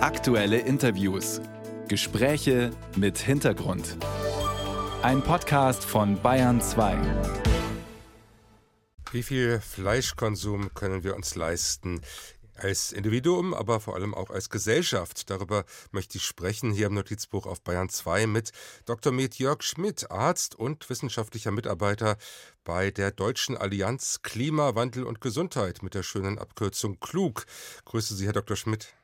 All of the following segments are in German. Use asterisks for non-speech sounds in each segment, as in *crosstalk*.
Aktuelle Interviews. Gespräche mit Hintergrund. Ein Podcast von Bayern 2. Wie viel Fleischkonsum können wir uns leisten? Als Individuum, aber vor allem auch als Gesellschaft. Darüber möchte ich sprechen hier im Notizbuch auf Bayern 2 mit Dr. Med Jörg Schmidt, Arzt und wissenschaftlicher Mitarbeiter bei der Deutschen Allianz Klimawandel und Gesundheit mit der schönen Abkürzung KLUG. Grüße Sie, Herr Dr. Schmidt.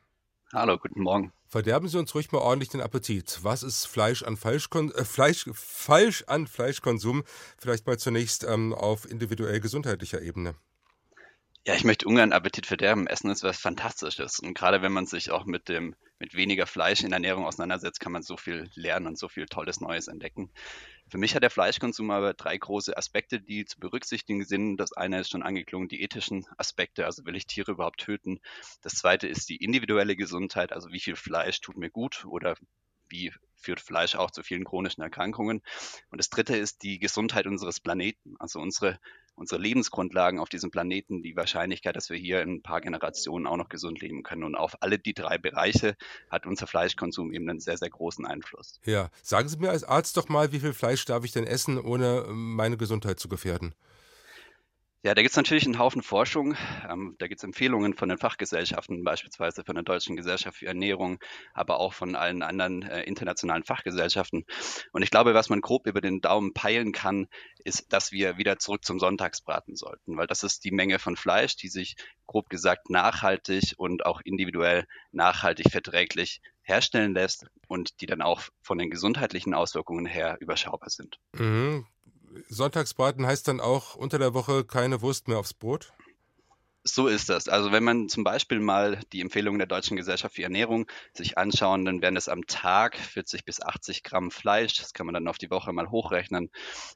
Hallo, guten Morgen. Verderben Sie uns ruhig mal ordentlich den Appetit. Was ist Fleisch an Falschkon äh, Fleisch, falsch an Fleischkonsum? Vielleicht mal zunächst ähm, auf individuell gesundheitlicher Ebene. Ja, ich möchte ungern Appetit verderben. Essen ist was Fantastisches. Und gerade wenn man sich auch mit dem mit weniger Fleisch in der Ernährung auseinandersetzt, kann man so viel lernen und so viel Tolles Neues entdecken. Für mich hat der Fleischkonsum aber drei große Aspekte, die zu berücksichtigen sind. Das eine ist schon angeklungen, die ethischen Aspekte, also will ich Tiere überhaupt töten. Das zweite ist die individuelle Gesundheit, also wie viel Fleisch tut mir gut oder wie führt Fleisch auch zu vielen chronischen Erkrankungen. Und das dritte ist die Gesundheit unseres Planeten, also unsere, unsere Lebensgrundlagen auf diesem Planeten, die Wahrscheinlichkeit, dass wir hier in ein paar Generationen auch noch gesund leben können. Und auf alle die drei Bereiche hat unser Fleischkonsum eben einen sehr, sehr großen Einfluss. Ja, sagen Sie mir als Arzt doch mal, wie viel Fleisch darf ich denn essen, ohne meine Gesundheit zu gefährden? Ja, da gibt es natürlich einen Haufen Forschung. Ähm, da gibt es Empfehlungen von den Fachgesellschaften, beispielsweise von der Deutschen Gesellschaft für Ernährung, aber auch von allen anderen äh, internationalen Fachgesellschaften. Und ich glaube, was man grob über den Daumen peilen kann, ist, dass wir wieder zurück zum Sonntagsbraten sollten, weil das ist die Menge von Fleisch, die sich grob gesagt nachhaltig und auch individuell nachhaltig verträglich herstellen lässt und die dann auch von den gesundheitlichen Auswirkungen her überschaubar sind. Mhm. Sonntagsbraten heißt dann auch unter der Woche keine Wurst mehr aufs Brot? So ist das. Also wenn man zum Beispiel mal die Empfehlungen der Deutschen Gesellschaft für Ernährung sich anschauen, dann wären es am Tag 40 bis 80 Gramm Fleisch. Das kann man dann auf die Woche mal hochrechnen.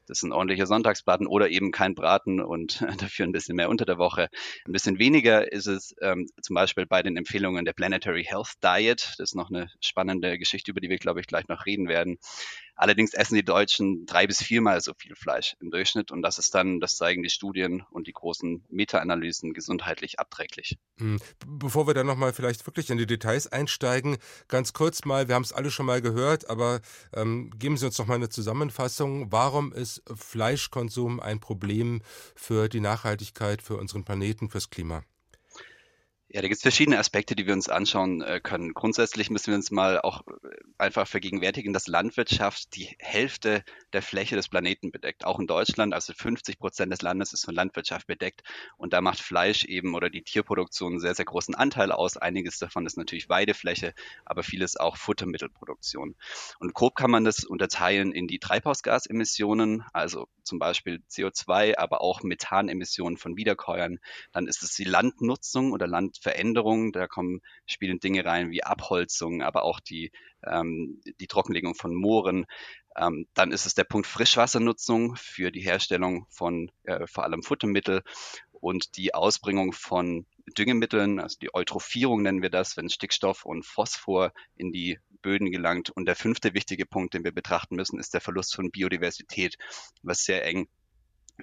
Das sind ordentliche Sonntagsbraten oder eben kein Braten und *laughs* dafür ein bisschen mehr unter der Woche. Ein bisschen weniger ist es ähm, zum Beispiel bei den Empfehlungen der Planetary Health Diet. Das ist noch eine spannende Geschichte, über die wir, glaube ich, gleich noch reden werden. Allerdings essen die Deutschen drei bis viermal so viel Fleisch im Durchschnitt und das ist dann, das zeigen die Studien und die großen Meta-Analysen, gesundheitlich abträglich. Hm. Bevor wir dann nochmal vielleicht wirklich in die Details einsteigen, ganz kurz mal, wir haben es alle schon mal gehört, aber ähm, geben Sie uns noch mal eine Zusammenfassung. Warum ist Fleischkonsum ein Problem für die Nachhaltigkeit, für unseren Planeten, fürs Klima? Ja, da gibt es verschiedene Aspekte, die wir uns anschauen äh, können. Grundsätzlich müssen wir uns mal auch äh, einfach vergegenwärtigen, dass Landwirtschaft die Hälfte der Fläche des Planeten bedeckt. Auch in Deutschland, also 50 Prozent des Landes ist von Landwirtschaft bedeckt. Und da macht Fleisch eben oder die Tierproduktion einen sehr, sehr großen Anteil aus. Einiges davon ist natürlich Weidefläche, aber vieles auch Futtermittelproduktion. Und grob kann man das unterteilen in die Treibhausgasemissionen, also zum Beispiel CO2, aber auch Methanemissionen von Wiederkäuern. Dann ist es die Landnutzung oder Land Veränderungen. Da kommen, spielen Dinge rein wie Abholzung, aber auch die, ähm, die Trockenlegung von Mooren. Ähm, dann ist es der Punkt Frischwassernutzung für die Herstellung von äh, vor allem Futtermittel und die Ausbringung von Düngemitteln, also die Eutrophierung nennen wir das, wenn Stickstoff und Phosphor in die Böden gelangt. Und der fünfte wichtige Punkt, den wir betrachten müssen, ist der Verlust von Biodiversität, was sehr eng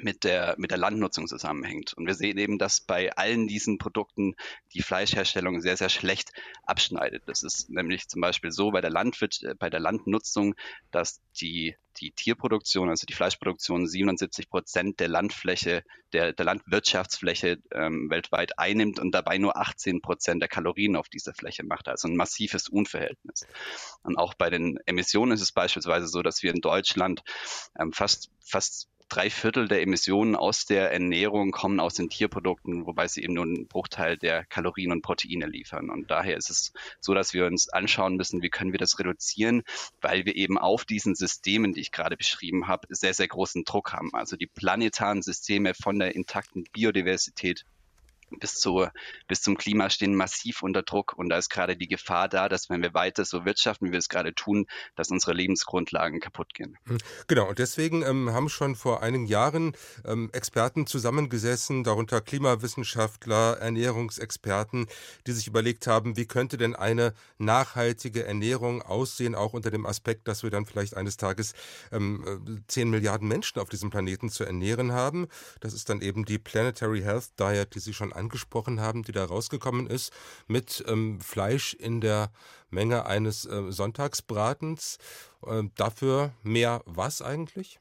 mit der, mit der Landnutzung zusammenhängt. Und wir sehen eben, dass bei allen diesen Produkten die Fleischherstellung sehr, sehr schlecht abschneidet. Das ist nämlich zum Beispiel so bei der Landwirt, bei der Landnutzung, dass die, die Tierproduktion, also die Fleischproduktion 77 Prozent der Landfläche, der, der Landwirtschaftsfläche ähm, weltweit einnimmt und dabei nur 18 Prozent der Kalorien auf dieser Fläche macht. Also ein massives Unverhältnis. Und auch bei den Emissionen ist es beispielsweise so, dass wir in Deutschland ähm, fast, fast drei Viertel der Emissionen aus der Ernährung kommen aus den Tierprodukten, wobei sie eben nur einen Bruchteil der Kalorien und Proteine liefern. Und daher ist es so, dass wir uns anschauen müssen, wie können wir das reduzieren, weil wir eben auf diesen Systemen, die ich gerade beschrieben habe, sehr, sehr großen Druck haben. Also die planetaren Systeme von der intakten Biodiversität bis, zur, bis zum Klima stehen massiv unter Druck. Und da ist gerade die Gefahr da, dass wenn wir weiter so wirtschaften, wie wir es gerade tun, dass unsere Lebensgrundlagen kaputt gehen. Hm, genau, und deswegen ähm, haben schon vor einigen Jahren ähm, Experten zusammengesessen, darunter Klimawissenschaftler, Ernährungsexperten, die sich überlegt haben, wie könnte denn eine nachhaltige Ernährung aussehen, auch unter dem Aspekt, dass wir dann vielleicht eines Tages ähm, 10 Milliarden Menschen auf diesem Planeten zu ernähren haben. Das ist dann eben die Planetary Health Diet, die Sie schon angesprochen haben, die da rausgekommen ist, mit ähm, Fleisch in der Menge eines äh, Sonntagsbratens. Äh, dafür mehr was eigentlich?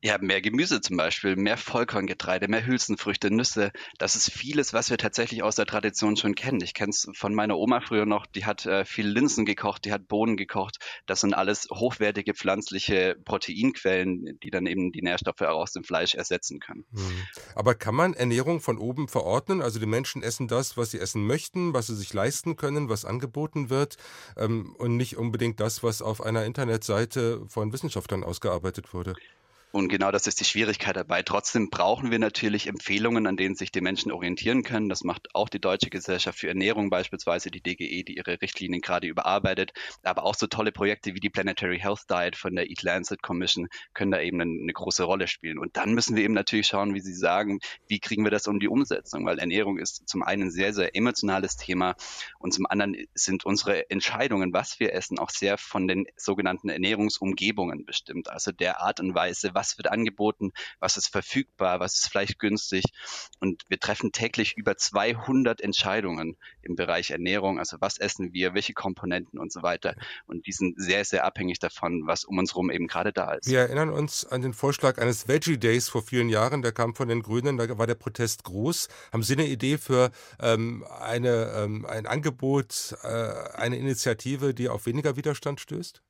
Ja, mehr Gemüse zum Beispiel, mehr Vollkorngetreide, mehr Hülsenfrüchte, Nüsse. Das ist vieles, was wir tatsächlich aus der Tradition schon kennen. Ich kenne es von meiner Oma früher noch, die hat äh, viel Linsen gekocht, die hat Bohnen gekocht. Das sind alles hochwertige pflanzliche Proteinquellen, die dann eben die Nährstoffe aus dem Fleisch ersetzen können. Hm. Aber kann man Ernährung von oben verordnen? Also die Menschen essen das, was sie essen möchten, was sie sich leisten können, was angeboten wird ähm, und nicht unbedingt das, was auf einer Internetseite von Wissenschaftlern ausgearbeitet wurde. Und genau das ist die Schwierigkeit dabei. Trotzdem brauchen wir natürlich Empfehlungen, an denen sich die Menschen orientieren können. Das macht auch die Deutsche Gesellschaft für Ernährung beispielsweise, die DGE, die ihre Richtlinien gerade überarbeitet. Aber auch so tolle Projekte wie die Planetary Health Diet von der Eat Lancet Commission können da eben eine, große Rolle spielen. Und dann müssen wir eben natürlich schauen, wie Sie sagen, wie kriegen wir das um die Umsetzung? Weil Ernährung ist zum einen ein sehr, sehr emotionales Thema und zum anderen sind unsere Entscheidungen, was wir essen, auch sehr von den sogenannten Ernährungsumgebungen bestimmt. Also der Art und Weise, was wird angeboten, was ist verfügbar, was ist vielleicht günstig. Und wir treffen täglich über 200 Entscheidungen im Bereich Ernährung, also was essen wir, welche Komponenten und so weiter. Und die sind sehr, sehr abhängig davon, was um uns herum eben gerade da ist. Wir erinnern uns an den Vorschlag eines Veggie Days vor vielen Jahren, der kam von den Grünen, da war der Protest groß. Haben Sie eine Idee für ähm, eine, ähm, ein Angebot, äh, eine Initiative, die auf weniger Widerstand stößt?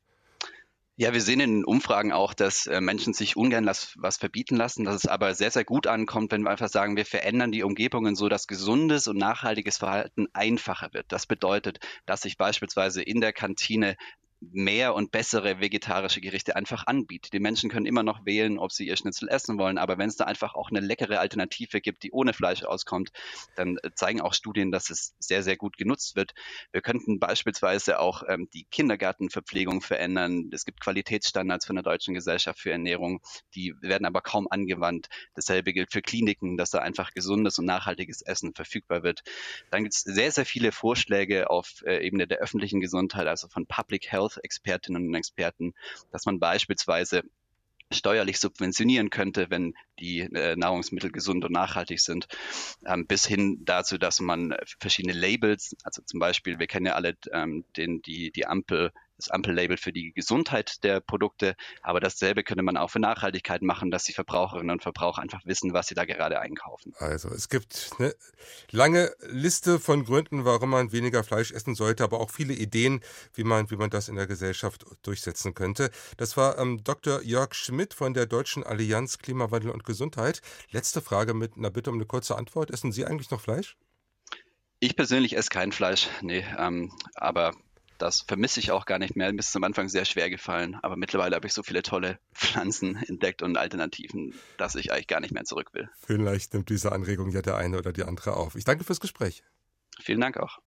Ja, wir sehen in Umfragen auch, dass äh, Menschen sich ungern las, was verbieten lassen, dass es aber sehr, sehr gut ankommt, wenn wir einfach sagen, wir verändern die Umgebungen so, dass gesundes und nachhaltiges Verhalten einfacher wird. Das bedeutet, dass ich beispielsweise in der Kantine mehr und bessere vegetarische Gerichte einfach anbietet. Die Menschen können immer noch wählen, ob sie ihr Schnitzel essen wollen, aber wenn es da einfach auch eine leckere Alternative gibt, die ohne Fleisch auskommt, dann äh, zeigen auch Studien, dass es sehr, sehr gut genutzt wird. Wir könnten beispielsweise auch ähm, die Kindergartenverpflegung verändern. Es gibt Qualitätsstandards von der Deutschen Gesellschaft für Ernährung, die werden aber kaum angewandt. Dasselbe gilt für Kliniken, dass da einfach gesundes und nachhaltiges Essen verfügbar wird. Dann gibt es sehr, sehr viele Vorschläge auf äh, Ebene der öffentlichen Gesundheit, also von Public Health Health-Expertinnen und Experten, dass man beispielsweise steuerlich subventionieren könnte, wenn die äh, Nahrungsmittel gesund und nachhaltig sind, ähm, bis hin dazu, dass man verschiedene Labels, also zum Beispiel, wir kennen ja alle ähm, den, die, die Ampel das Ampellabel für die Gesundheit der Produkte. Aber dasselbe könnte man auch für Nachhaltigkeit machen, dass die Verbraucherinnen und Verbraucher einfach wissen, was sie da gerade einkaufen. Also es gibt eine lange Liste von Gründen, warum man weniger Fleisch essen sollte, aber auch viele Ideen, wie man, wie man das in der Gesellschaft durchsetzen könnte. Das war ähm, Dr. Jörg Schmidt von der Deutschen Allianz Klimawandel und Gesundheit. Letzte Frage mit einer Bitte um eine kurze Antwort. Essen Sie eigentlich noch Fleisch? Ich persönlich esse kein Fleisch, nee, ähm, aber das vermisse ich auch gar nicht mehr. Mir ist es am Anfang sehr schwer gefallen, aber mittlerweile habe ich so viele tolle *laughs* Pflanzen entdeckt und Alternativen, dass ich eigentlich gar nicht mehr zurück will. Vielleicht nimmt diese Anregung ja der eine oder die andere auf. Ich danke fürs Gespräch. Vielen Dank auch.